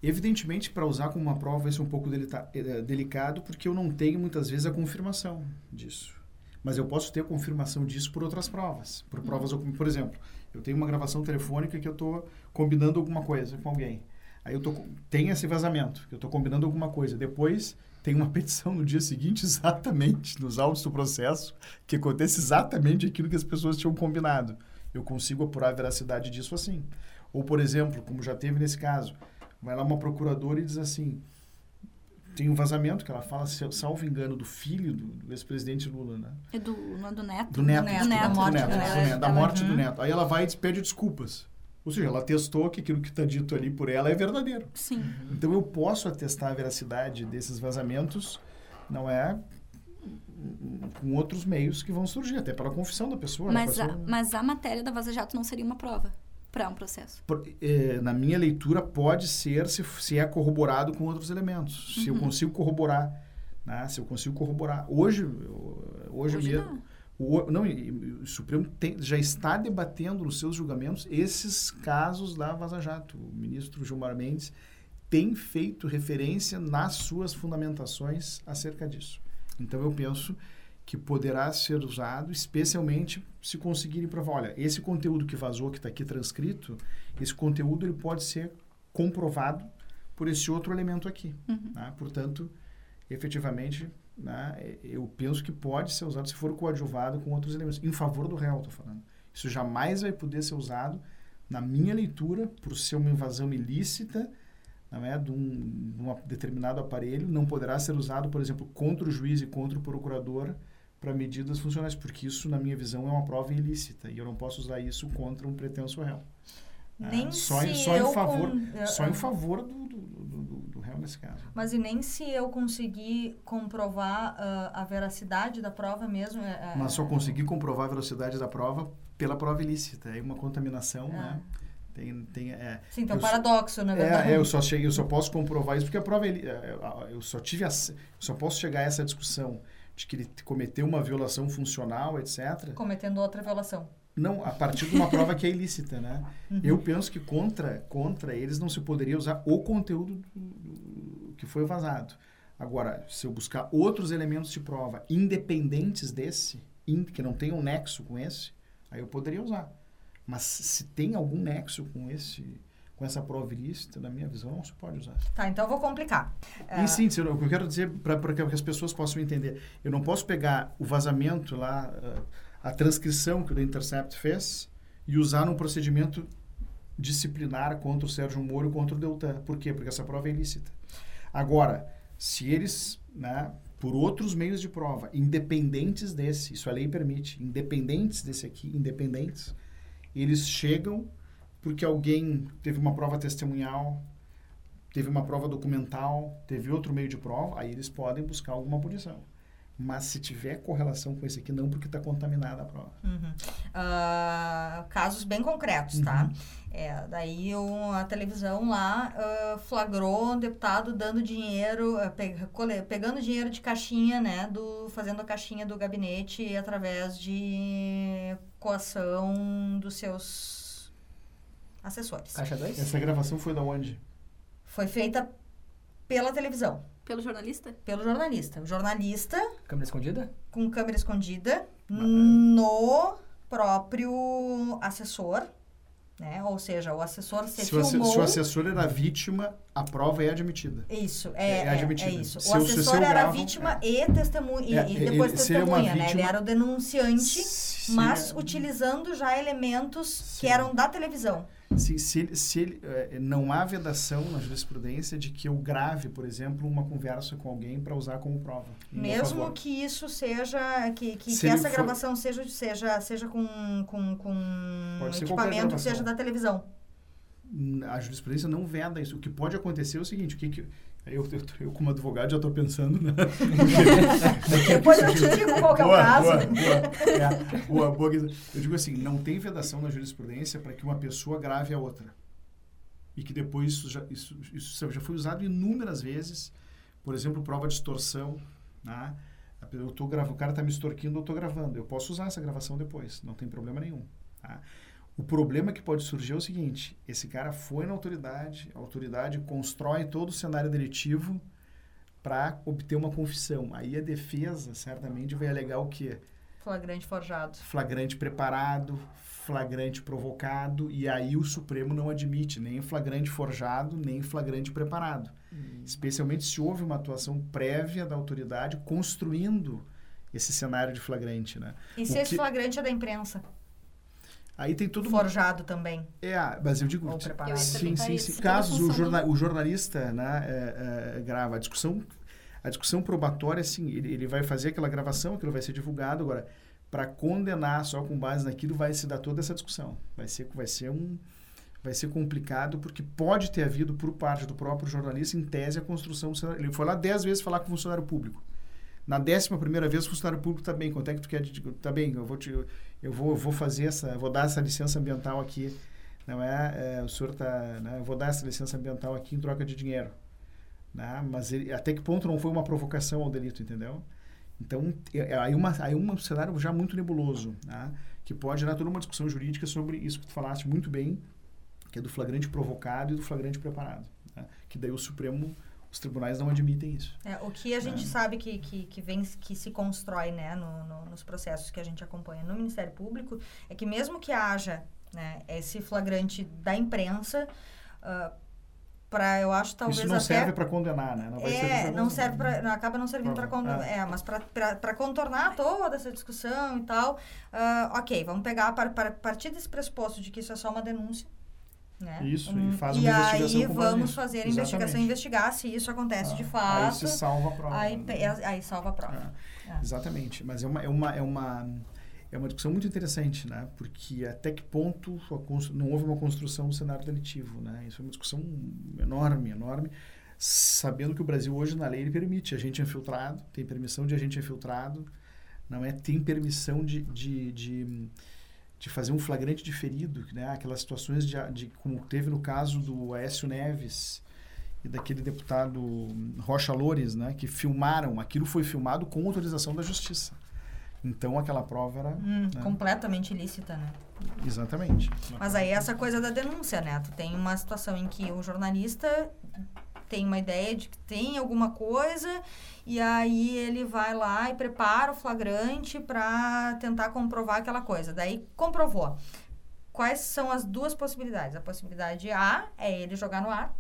Evidentemente, para usar como uma prova, isso é um pouco eh, delicado, porque eu não tenho, muitas vezes, a confirmação disso. Mas eu posso ter a confirmação disso por outras provas. Por provas, uhum. por exemplo, eu tenho uma gravação telefônica que eu estou combinando alguma coisa com alguém. Aí eu tô, tem esse vazamento, que eu estou combinando alguma coisa. Depois tem uma petição no dia seguinte, exatamente, nos autos do processo, que acontece exatamente aquilo que as pessoas tinham combinado. Eu consigo apurar a veracidade disso assim. Ou, por exemplo, como já teve nesse caso, vai lá uma procuradora e diz assim: tem um vazamento que ela fala, salvo engano, do filho do, do ex-presidente Lula, né? É do, não é do neto? Do neto, da morte do neto. Da morte do neto. Aí ela vai e pede desculpas. Ou seja, ela testou que aquilo que está dito ali por ela é verdadeiro. Sim. Uhum. Então eu posso atestar a veracidade desses vazamentos, não é com outros meios que vão surgir, até pela confissão da pessoa. Mas, pessoa... A, mas a matéria da Vaza Jato não seria uma prova para um processo? Por, eh, na minha leitura, pode ser se, se é corroborado com outros elementos. Uhum. Se eu uhum. consigo corroborar. Né? Se eu consigo corroborar. Hoje, hoje, hoje mesmo. Não o, não, o Supremo tem, já está debatendo nos seus julgamentos esses casos da Vaza Jato. O ministro Gilmar Mendes tem feito referência nas suas fundamentações acerca disso. Então, eu penso que poderá ser usado, especialmente se conseguirem provar, olha, esse conteúdo que vazou, que está aqui transcrito, esse conteúdo ele pode ser comprovado por esse outro elemento aqui. Uhum. Né? Portanto, efetivamente, né, eu penso que pode ser usado se for coadjuvado com outros elementos, em favor do réu, estou falando. Isso jamais vai poder ser usado, na minha leitura, por ser uma invasão ilícita, não é, de um, de um determinado aparelho não poderá ser usado, por exemplo, contra o juiz e contra o procurador para medidas funcionais, porque isso, na minha visão, é uma prova ilícita e eu não posso usar isso contra um pretenso réu. Nem ah, só, em, só em favor, com- só em favor do, do, do, nesse caso. Mas e nem se eu conseguir comprovar ah, a veracidade da prova mesmo. é- é- Mas só conseguir comprovar a velocidade da prova pela prova ilícita. É uma contaminação, né? Tem, tem, é, Sim, tem um só- paradoxo, na verdade. É, é, eu só cheguei, eu só posso comprovar isso porque a prova é, eu só tive eu só posso chegar a essa discussão de que ele cometeu uma violação funcional, etc. Cometendo outra violação. Não, a partir de uma prova que é ilícita, né? Uhum. Eu penso que contra contra eles não se poderia usar o conteúdo do- do- que foi vazado. Agora, se eu buscar outros elementos de prova independentes desse, in- que não tenham nexo com esse, aí eu poderia usar. Mas se tem algum nexo com esse com essa prova ilícita, na minha visão, não se pode usar. Tá, então eu vou complicar. Em síntese, eu- o que eu quero dizer para que as pessoas possam entender, eu não posso pegar o vazamento lá, ah, a transcrição que o The Intercept fez e usar num procedimento disciplinar contra o Sérgio Moro e contra o Deltan. Por quê? Porque essa prova é ilícita. Agora, se eles, né, por outros meios de prova, independentes desse, isso a lei permite, independentes desse aqui, independentes, eles chegam porque alguém teve uma prova testemunhal, teve uma prova documental, teve outro meio de prova, aí eles podem buscar alguma punição. Mas se tiver correlação com esse aqui, não porque está contaminada a prova. Uhum. Ah, casos bem concretos, tá? É, daí o- a televisão lá ah, flagrou um deputado dando dinheiro, ah, pe- cole- pegando dinheiro de caixinha, né? Do, fazendo a caixinha do gabinete através de coação dos seus assessores. Caixa 2? Essa gravação foi da onde? Foi feita pela televisão, Pelo jornalista? pelo jornalista. O jornalista Câmera escondida? com câmera escondida Ah. no próprio assessor, né? Ou seja, o assessor se, Se filmou. se o assessor era vítima, a prova é admitida. Isso, É- é, é é, é isso. Se o se assessor eu era gravo, vítima e testemunha, É, e, ele- depois se ele é testemunha, né? Ele vítima- era o denunciante, Se- mas utilizando já elementos que eram da televisão. Se, se ele, se ele, eh, não há vedação na jurisprudência de que eu grave, por exemplo, uma conversa com alguém para usar como prova. Mesmo que isso seja, que, que, que essa for- gravação seja, seja, seja com, com, com equipamento que seja da televisão. a jurisprudência não veda isso. O que pode acontecer é o seguinte, o que, que eu, eu, eu como advogado já estou pensando, né? Depois eu te digo qual é o caso. Boa, boa. É, boa, boa. Eu digo assim, não tem vedação na jurisprudência para que uma pessoa grave a outra. E que depois isso já, isso, isso já foi usado inúmeras vezes. Por exemplo, prova de extorsão. Né? Eu tô gravando, o cara está me extorquindo, eu estou gravando. Eu posso usar essa gravação depois, não tem problema nenhum. Tá? O problema que pode surgir é o seguinte: esse cara foi na autoridade, a autoridade constrói todo o cenário deletivo para obter uma confissão. Aí a defesa certamente vai alegar o quê? Flagrante forjado. Flagrante preparado, flagrante provocado, e aí o Supremo não admite nem flagrante forjado, nem flagrante preparado. Especialmente se houve uma atuação prévia da autoridade construindo esse cenário de flagrante, né? E se O esse que- flagrante é da imprensa? Aí tem todo Forjado também. É, mas eu digo, Ou preparado. Sim, sim, sim. Casos o, o jornalista, né, é, é, grava a discussão, a discussão probatória, assim, ele, ele vai fazer aquela gravação, aquilo vai ser divulgado agora. Para condenar só com base naquilo vai se dar toda essa discussão. Vai ser, vai ser um, vai ser complicado porque pode ter havido por parte do próprio jornalista em tese a construção. Ele foi lá dez vezes falar com o funcionário público. Na décima primeira vez o funcionário público está bem. Quanto é que tu quer? Tá bem, eu vou te, eu vou, eu vou fazer essa, vou dar essa licença ambiental aqui. Não é, é, o senhor tá, né, eu vou dar essa licença ambiental aqui em troca de dinheiro, né? Mas ele, até que ponto não foi uma provocação ao delito, entendeu? Então, é, é, aí uma aí um cenário já muito nebuloso, né? Que pode gerar toda uma discussão jurídica sobre isso que tu falaste muito bem, que é do flagrante provocado e do flagrante preparado, né? Que daí o Supremo, os tribunais não admitem isso. É, o que a gente É. sabe que, que, que vem, que se constrói né, no, no- nos processos que a gente acompanha no Ministério Público é que mesmo que haja né, esse flagrante da imprensa, para eu acho talvez isso não até serve para condenar, né? Não vai é, não condenar. serve para acaba não servindo para Ah. é, mas para contornar toda essa discussão e tal, ah, ok, vamos pegar para, para partir desse pressuposto de que isso é só uma denúncia, Né? Isso, e faz e uma investigação aí com base vamos fazer a Exatamente. investigação e investigar se isso acontece de Ah, fato. Aí se salva a prova. Aí, né? pe- aí salva a prova. É, É. Exatamente. Mas é uma, é, uma, é, uma, é uma discussão muito interessante, né? Porque até que ponto a constru- não houve uma construção do cenário delitivo, né? Isso é uma discussão enorme, enorme. Sabendo que o Brasil hoje, na lei, ele permite agente infiltrado, tem permissão de agente infiltrado, não é? Tem permissão de, de, de, de fazer um flagrante de ferido, né? Aquelas situações de, de como teve no caso do Aécio Neves, e daquele deputado Rocha Loures, né, que filmaram, aquilo foi filmado com autorização da justiça. Então aquela prova era Hum, né? completamente ilícita, né? exatamente. Mas aí essa coisa da denúncia, né? Tu tem uma situação em que o jornalista tem uma ideia de que tem alguma coisa e aí ele vai lá e prepara o flagrante para tentar comprovar aquela coisa. Daí comprovou. Quais são as duas possibilidades? A possibilidade A é ele jogar no ar.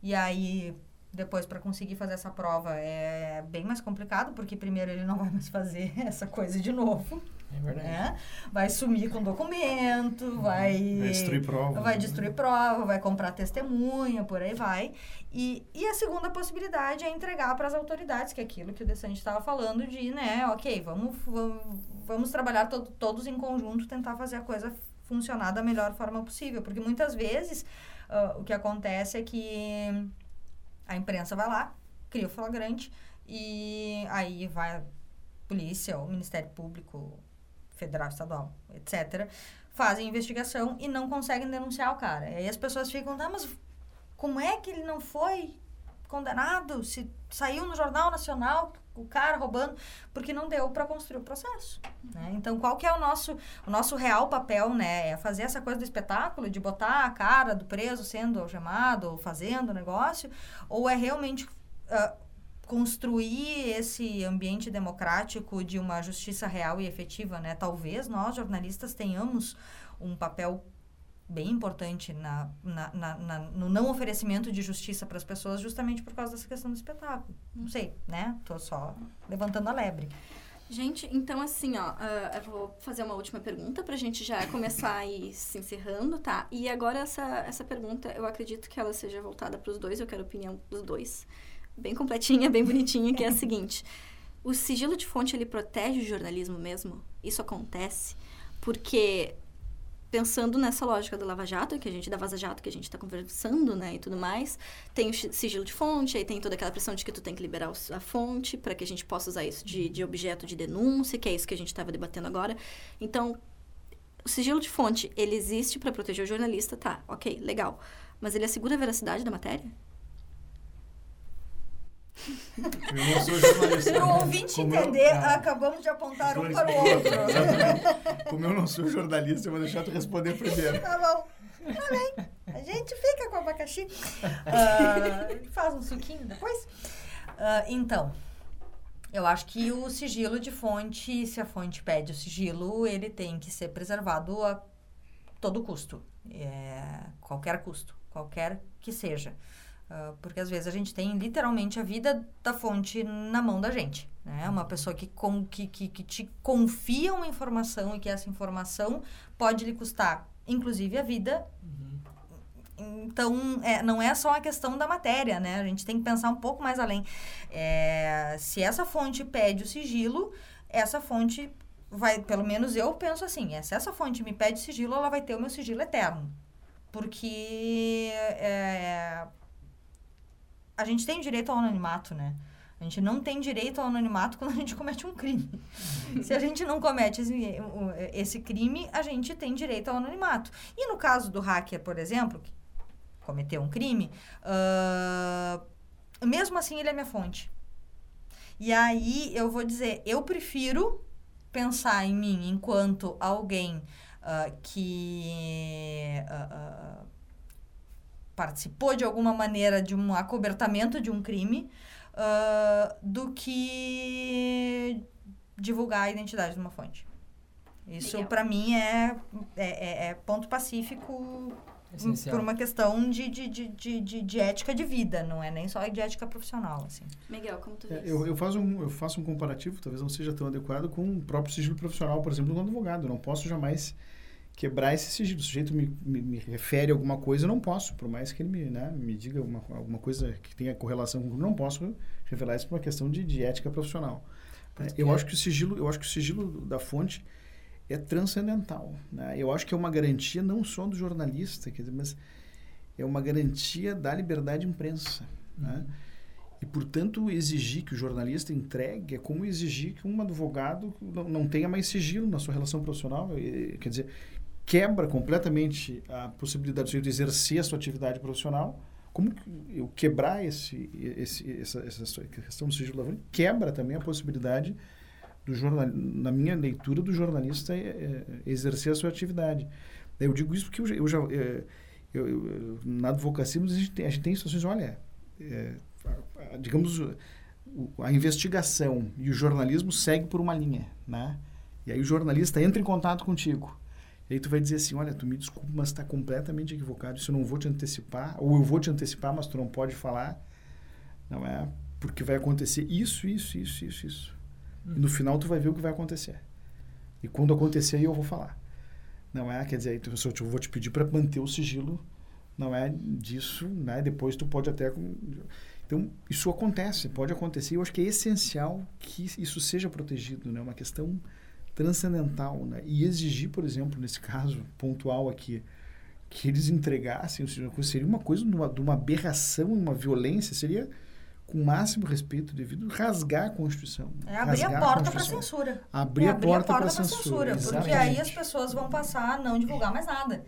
E aí depois para conseguir fazer essa prova é bem mais complicado, porque primeiro ele não vai mais fazer essa coisa de novo, É verdade. né? Vai sumir com documento, vai Vai destruir prova. vai né? destruir prova, vai comprar testemunha, por aí vai. E, e a segunda possibilidade é entregar para as autoridades, que é aquilo que o Desante estava falando de, né, ok, vamos, vamos, vamos trabalhar to- todos em conjunto, tentar fazer a coisa funcionar da melhor forma possível. Porque muitas vezes ah, o que acontece é que a imprensa vai lá, cria o flagrante, e aí vai a polícia, o Ministério Público, federal, estadual, etc., fazem investigação e não conseguem denunciar o cara. E aí as pessoas ficam, tá, mas como é que ele não foi condenado? Se saiu no Jornal Nacional o cara roubando, porque não deu para construir o processo. Né? Então, qual que é o nosso, o nosso real papel, né? É fazer essa coisa do espetáculo, de botar a cara do preso sendo algemado, ou fazendo o negócio, ou é realmente ah, construir esse ambiente democrático de uma justiça real e efetiva, né? Talvez nós, jornalistas, tenhamos um papel bem importante na, na, na- na- no não oferecimento de justiça para as pessoas justamente por causa dessa questão do espetáculo. Não sei, né? Tô só levantando a lebre. Gente, então assim, ó, ah, eu vou fazer uma última pergunta pra gente já começar a ir se encerrando, tá? E agora essa, essa pergunta, eu acredito que ela seja voltada pros dois, eu quero a opinião dos dois. Bem completinha, bem bonitinha, que é a seguinte. O sigilo de fonte, ele protege o jornalismo mesmo? Isso acontece? Porque, pensando nessa lógica do Lava Jato, que a gente, da Vaza Jato, que a gente está conversando, né, e tudo mais, tem o sigilo de fonte, aí tem toda aquela pressão de que tu tem que liberar a fonte para que a gente possa usar isso de, de objeto de denúncia, que é isso que a gente estava debatendo agora. Então, o sigilo de fonte, ele existe para proteger o jornalista, tá, ok, legal. Mas ele assegura a veracidade da matéria? Eu não sou jornalista. Para o ouvinte Como eu- entender, ah, acabamos de apontar um para o outro. Como eu não sou jornalista, eu vou deixar tu responder primeiro. Tá bom. Tá bem. A gente fica com o abacaxi. Ah, faz um suquinho depois. Ah, então, eu acho que o sigilo de fonte, se a fonte pede o sigilo, ele tem que ser preservado a todo custo. É, qualquer custo, qualquer que seja. Ah, porque às vezes a gente tem literalmente a vida da fonte na mão da gente. Né? Uma pessoa que, com, que, que, que te confia uma informação e que essa informação pode lhe custar, inclusive, a vida. Então, é, não é só a questão da matéria, né? A gente tem que pensar um pouco mais além. É, se essa fonte pede o sigilo, essa fonte vai, pelo menos eu penso assim, é, se essa fonte me pede sigilo, ela vai ter o meu sigilo eterno. Porque é, a gente tem direito ao anonimato, né? A gente não tem direito ao anonimato quando a gente comete um crime. Se a gente não comete esse, esse crime, a gente tem direito ao anonimato. E no caso do hacker, por exemplo, que cometeu um crime, ah, mesmo assim ele é minha fonte. E aí eu vou dizer, eu prefiro pensar em mim enquanto alguém ah, que ah, participou de alguma maneira de um acobertamento de um crime ah, do que divulgar a identidade de uma fonte. Isso, para mim, é, é, é- é ponto pacífico Essencial. por uma questão de, de, de, de, de, de ética de vida, não é nem só de ética profissional, assim. Miguel, como tu É, vês? Eu, eu, faço um, eu faço um comparativo, talvez não seja tão adequado, com o próprio sigilo profissional, por exemplo, do advogado. Eu não posso jamais quebrar esse sigilo. O sujeito me, me, me refere alguma coisa, eu não posso, por mais que ele me, né, me diga alguma, alguma coisa que tenha correlação com não posso revelar isso por uma questão de, de ética profissional. É, eu acho que o sigilo, eu acho que o sigilo da fonte é transcendental. Né? Eu acho que é uma garantia não só do jornalista, quer dizer, mas é uma garantia da liberdade de imprensa. Né? Uhum. Né? E, portanto, exigir que o jornalista entregue é como exigir que um advogado não, não tenha mais sigilo na sua relação profissional. Quer dizer, quebra completamente a possibilidade de exercer a sua atividade profissional. Como eu quebrar esse, esse, essa, essa questão do sigilo da fonte quebra também a possibilidade do jornal, na minha leitura do jornalista é, é, exercer a sua atividade. Eu digo isso porque eu, eu já é, eu, eu, na advocacia a gente tem, a gente tem situações, olha, é, digamos a investigação e o jornalismo segue por uma linha, né? E aí o jornalista entra em contato contigo. E aí tu vai dizer assim, olha, tu me desculpa, mas está completamente equivocado. Isso eu não vou te antecipar, ou eu vou te antecipar, mas tu não pode falar. Não é? Porque vai acontecer isso, isso, isso, isso, isso. E no final tu vai ver o que vai acontecer. E quando acontecer aí eu vou falar. Não é? Quer dizer, então, eu vou te pedir para manter o sigilo, não é disso, né? Depois tu pode até então isso acontece, pode acontecer. Eu acho que é essencial que isso seja protegido, né? Uma questão transcendental, né? E exigir, por exemplo, nesse caso pontual aqui, que eles entregassem, seria uma coisa de uma, de uma aberração, uma violência, seria com o máximo respeito devido, rasgar a Constituição. É abrir a porta para censura. Abrir, é abrir a porta, porta para censura. censura porque aí as pessoas vão passar a não divulgar mais nada.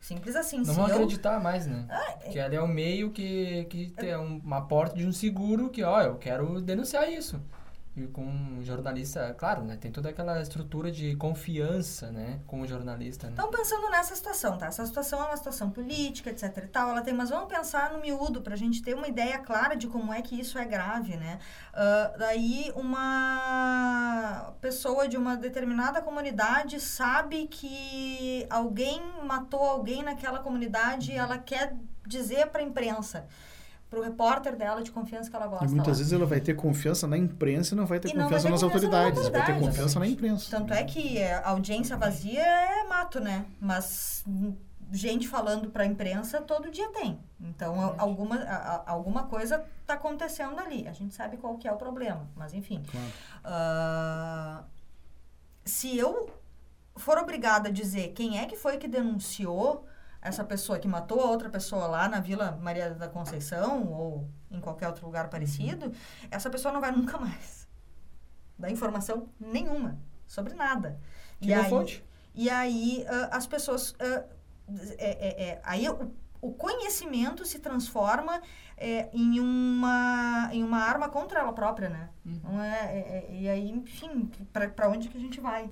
Simples assim. Não vão eu... acreditar mais, né? Ah, é... Que ali é o meio que, que tem uma porta de um seguro que, ó, eu quero denunciar isso e com um jornalista, claro, né? Tem toda aquela estrutura de confiança, né? Com o jornalista, né? Então, pensando nessa situação, tá? Essa situação é uma situação política, etc e tal, ela tem, mas vamos pensar no miúdo, pra gente ter uma ideia clara de como é que isso é grave, né? Uh, daí, uma pessoa de uma determinada comunidade sabe que alguém matou alguém naquela comunidade e ela quer dizer pra imprensa para o repórter dela de confiança que ela gosta. E muitas lá. vezes ela vai ter confiança na imprensa e não vai ter, confiança, vai ter nas confiança autoridades, na vai ter confiança na imprensa. Tanto é que a audiência vazia é mato, né? Mas gente falando para a imprensa todo dia tem. Então, é. alguma, a, alguma coisa está acontecendo ali. A gente sabe qual que é o problema, mas enfim. Claro. Uh, se eu for obrigada a dizer quem é que foi que denunciou essa pessoa que matou a outra pessoa lá na Vila Maria da Conceição ou em qualquer outro lugar parecido, essa pessoa não vai nunca mais dar informação nenhuma sobre nada. Que e aí, fonte? E aí uh, as pessoas. Uh, é, é, é, aí o, o, conhecimento se transforma é, em, uma, em uma arma contra ela própria, né? Uhum. É, é, e aí, enfim, para onde que a gente vai?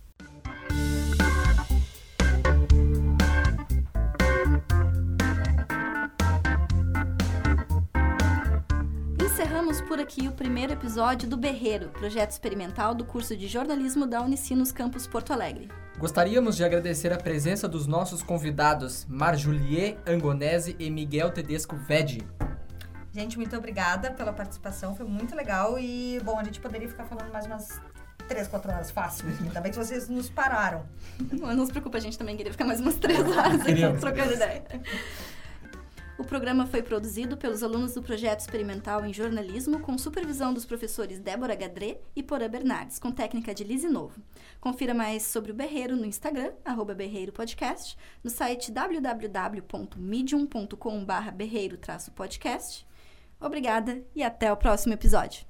Encerramos por aqui o primeiro episódio do Berreiro, projeto experimental do curso de jornalismo da Unicinos Campus Porto Alegre. Gostaríamos de agradecer a presença dos nossos convidados Marjulier Angonese e Miguel Tedesco Vedi. Gente, muito obrigada pela participação, foi muito legal e, bom, a gente poderia ficar falando mais umas três, quatro horas fácil. Ainda bem que vocês nos pararam. Não, não se preocupa, a gente também queria ficar mais umas três horas aqui trocando ideia. O programa foi produzido pelos alunos do projeto experimental em jornalismo, com supervisão dos professores Débora Gadré e Porã Bernardes, com técnica de Lise Novo. Confira mais sobre o Berreiro no Instagram, arroba Berreiro Podcast, no site www.medium.com.br berreiro-podcast. Obrigada e até o próximo episódio.